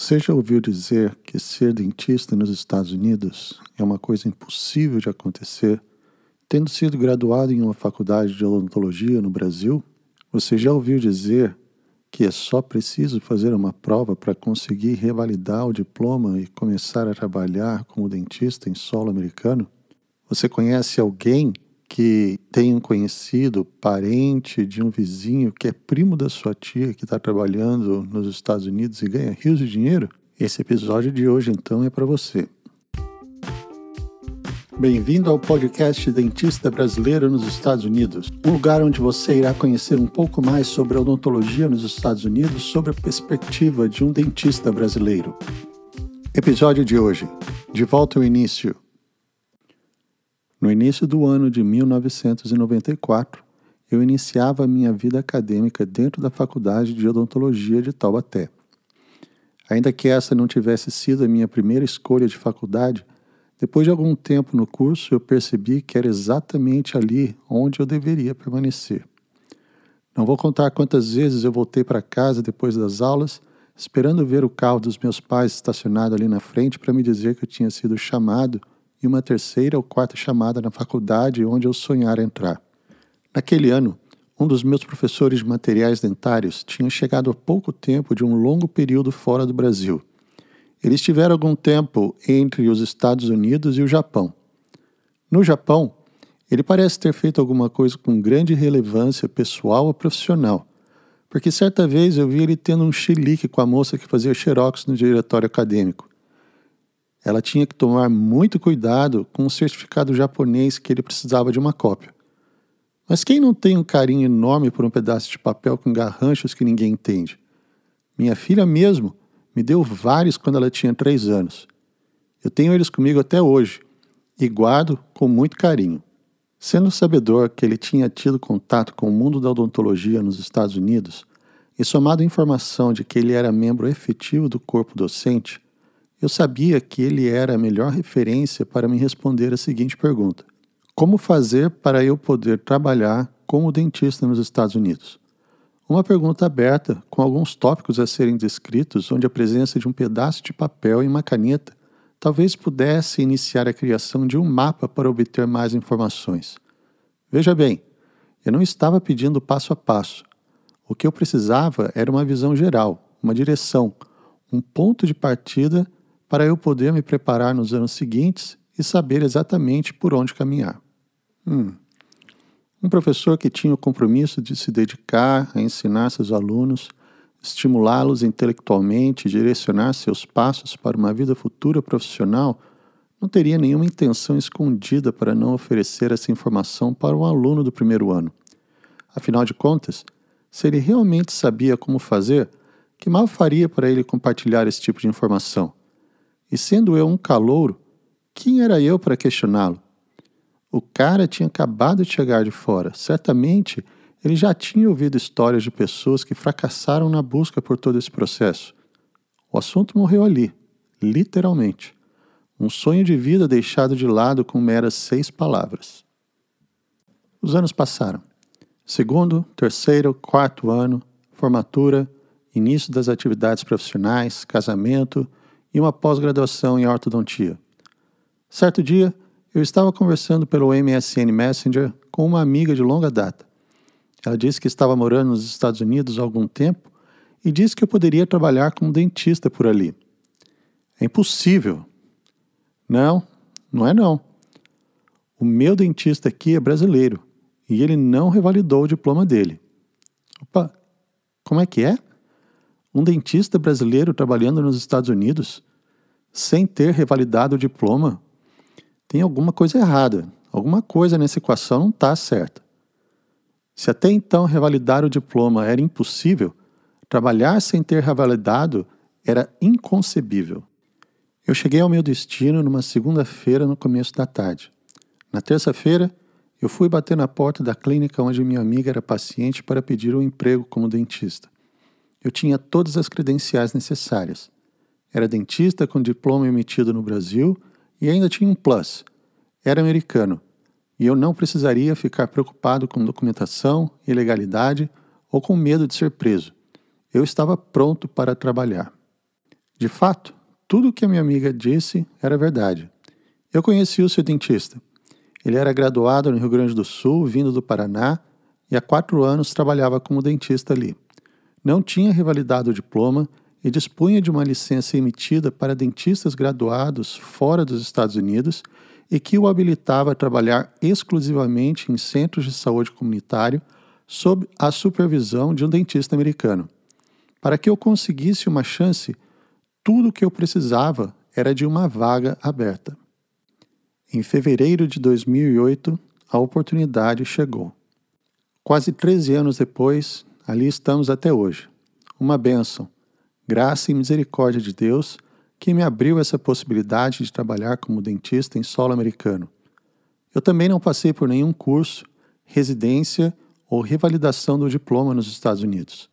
Você já ouviu dizer que ser dentista nos Estados Unidos é uma coisa impossível de acontecer? Tendo sido graduado em uma faculdade de odontologia no Brasil, você já ouviu dizer que é só preciso fazer uma prova para conseguir revalidar o diploma e começar a trabalhar como dentista em solo americano? Você conhece alguém que tem um conhecido, parente de um vizinho que é primo da sua tia que está trabalhando nos Estados Unidos e ganha rios de dinheiro? Esse episódio de hoje então é para você. Bem-vindo ao podcast Dentista Brasileiro nos Estados Unidos, um lugar onde você irá conhecer um pouco mais sobre a odontologia nos Estados Unidos sob a perspectiva de um dentista brasileiro. Episódio de hoje: De volta ao início. No início do ano de 1994, eu iniciava minha vida acadêmica dentro da Faculdade de Odontologia de Taubaté. Ainda que essa não tivesse sido a minha primeira escolha de faculdade, depois de algum tempo no curso eu percebi que era exatamente ali onde eu deveria permanecer. Não vou contar quantas vezes eu voltei para casa depois das aulas, esperando ver o carro dos meus pais estacionado ali na frente para me dizer que eu tinha sido chamado e uma terceira ou quarta chamada na faculdade onde eu sonhara entrar. Naquele ano, um dos meus professores de materiais dentários tinha chegado há pouco tempo de um longo período fora do Brasil. Eles tiveram algum tempo entre os Estados Unidos e o Japão. No Japão, ele parece ter feito alguma coisa com grande relevância pessoal ou profissional, porque certa vez eu vi ele tendo um chilique com a moça que fazia xerox no diretório acadêmico ela tinha que tomar muito cuidado com o certificado japonês que ele precisava de uma cópia. Mas quem não tem um carinho enorme por um pedaço de papel com garranchos que ninguém entende? Minha filha mesmo me deu vários quando ela tinha três anos. Eu tenho eles comigo até hoje e guardo com muito carinho. Sendo sabedor que ele tinha tido contato com o mundo da odontologia nos Estados Unidos, e somado à informação de que ele era membro efetivo do corpo docente, eu sabia que ele era a melhor referência para me responder a seguinte pergunta: Como fazer para eu poder trabalhar como dentista nos Estados Unidos? Uma pergunta aberta, com alguns tópicos a serem descritos, onde a presença de um pedaço de papel e uma caneta talvez pudesse iniciar a criação de um mapa para obter mais informações. Veja bem, eu não estava pedindo passo a passo. O que eu precisava era uma visão geral, uma direção, um ponto de partida para eu poder me preparar nos anos seguintes e saber exatamente por onde caminhar. Hum. Um professor que tinha o compromisso de se dedicar a ensinar seus alunos, estimulá-los intelectualmente e direcionar seus passos para uma vida futura profissional, não teria nenhuma intenção escondida para não oferecer essa informação para um aluno do primeiro ano. Afinal de contas, se ele realmente sabia como fazer, que mal faria para ele compartilhar esse tipo de informação? E sendo eu um calouro, quem era eu para questioná-lo? O cara tinha acabado de chegar de fora. Certamente ele já tinha ouvido histórias de pessoas que fracassaram na busca por todo esse processo. O assunto morreu ali, literalmente. Um sonho de vida deixado de lado com meras seis palavras. Os anos passaram. Segundo, terceiro, quarto ano, formatura, início das atividades profissionais, casamento e uma pós-graduação em ortodontia. Certo dia, eu estava conversando pelo MSN Messenger com uma amiga de longa data. Ela disse que estava morando nos Estados Unidos há algum tempo e disse que eu poderia trabalhar como dentista por ali. É impossível. Não, não é não. O meu dentista aqui é brasileiro e ele não revalidou o diploma dele. Opa, como é que é? Um dentista brasileiro trabalhando nos Estados Unidos sem ter revalidado o diploma? Tem alguma coisa errada. Alguma coisa nessa equação não está certa. Se até então revalidar o diploma era impossível, trabalhar sem ter revalidado era inconcebível. Eu cheguei ao meu destino numa segunda-feira no começo da tarde. Na terça-feira, eu fui bater na porta da clínica onde minha amiga era paciente para pedir um emprego como dentista. Eu tinha todas as credenciais necessárias. Era dentista com diploma emitido no Brasil e ainda tinha um plus. Era americano e eu não precisaria ficar preocupado com documentação, ilegalidade ou com medo de ser preso. Eu estava pronto para trabalhar. De fato, tudo o que a minha amiga disse era verdade. Eu conheci o seu dentista. Ele era graduado no Rio Grande do Sul, vindo do Paraná, e há quatro anos trabalhava como dentista ali. Não tinha revalidado o diploma e dispunha de uma licença emitida para dentistas graduados fora dos Estados Unidos e que o habilitava a trabalhar exclusivamente em centros de saúde comunitário sob a supervisão de um dentista americano. Para que eu conseguisse uma chance, tudo o que eu precisava era de uma vaga aberta. Em fevereiro de 2008, a oportunidade chegou. Quase 13 anos depois, ali estamos até hoje. Uma bênção, graça e misericórdia de Deus que me abriu essa possibilidade de trabalhar como dentista em solo americano. Eu também não passei por nenhum curso, residência ou revalidação do diploma nos Estados Unidos.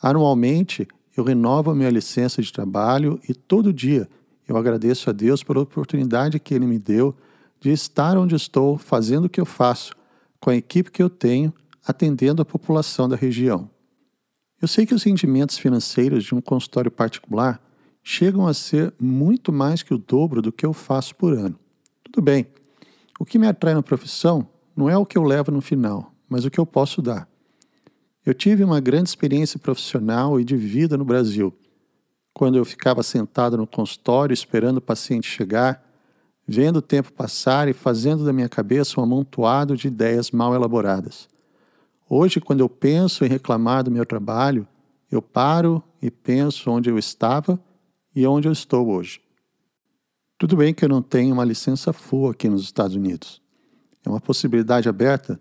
Anualmente, eu renovo a minha licença de trabalho e todo dia eu agradeço a Deus pela oportunidade que Ele me deu de estar onde estou, fazendo o que eu faço, com a equipe que eu tenho, atendendo a população da região. Eu sei que os rendimentos financeiros de um consultório particular chegam a ser muito mais que o dobro do que eu faço por ano. Tudo bem, o que me atrai na profissão não é o que eu levo no final, mas o que eu posso dar. Eu tive uma grande experiência profissional e de vida no Brasil, quando eu ficava sentado no consultório esperando o paciente chegar, vendo o tempo passar e fazendo da minha cabeça um amontoado de ideias mal elaboradas. Hoje, quando eu penso em reclamar do meu trabalho, eu paro e penso onde eu estava e onde eu estou hoje. Tudo bem que eu não tenho uma licença full aqui nos Estados Unidos. É uma possibilidade aberta,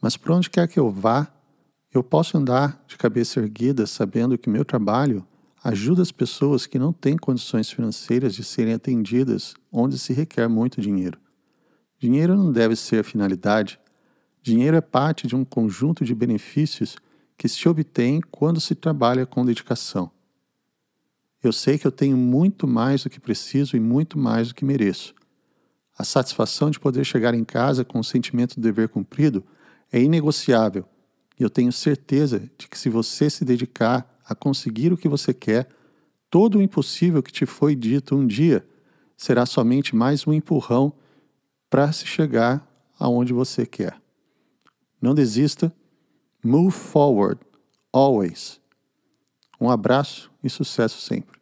mas por onde quer que eu vá, eu posso andar de cabeça erguida sabendo que meu trabalho ajuda as pessoas que não têm condições financeiras de serem atendidas onde se requer muito dinheiro. Dinheiro não deve ser a finalidade. Dinheiro é parte de um conjunto de benefícios que se obtém quando se trabalha com dedicação. Eu sei que eu tenho muito mais do que preciso e muito mais do que mereço. A satisfação de poder chegar em casa com o sentimento de dever cumprido é inegociável e eu tenho certeza de que se você se dedicar a conseguir o que você quer, todo o impossível que te foi dito um dia será somente mais um empurrão para se chegar aonde você quer. Não desista. Move forward, always. Um abraço e sucesso sempre.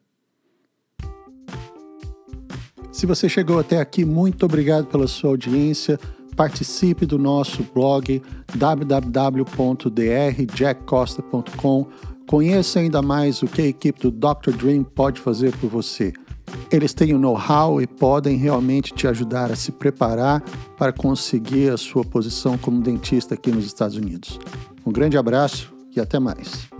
Se você chegou até aqui, muito obrigado pela sua audiência participe do nosso blog www.drjackcosta.com. Conheça ainda mais o que a equipe do Dr. Dream pode fazer por você. Eles têm o know-how e podem realmente te ajudar a se preparar para conseguir a sua posição como dentista aqui nos Estados Unidos. Um grande abraço e até mais.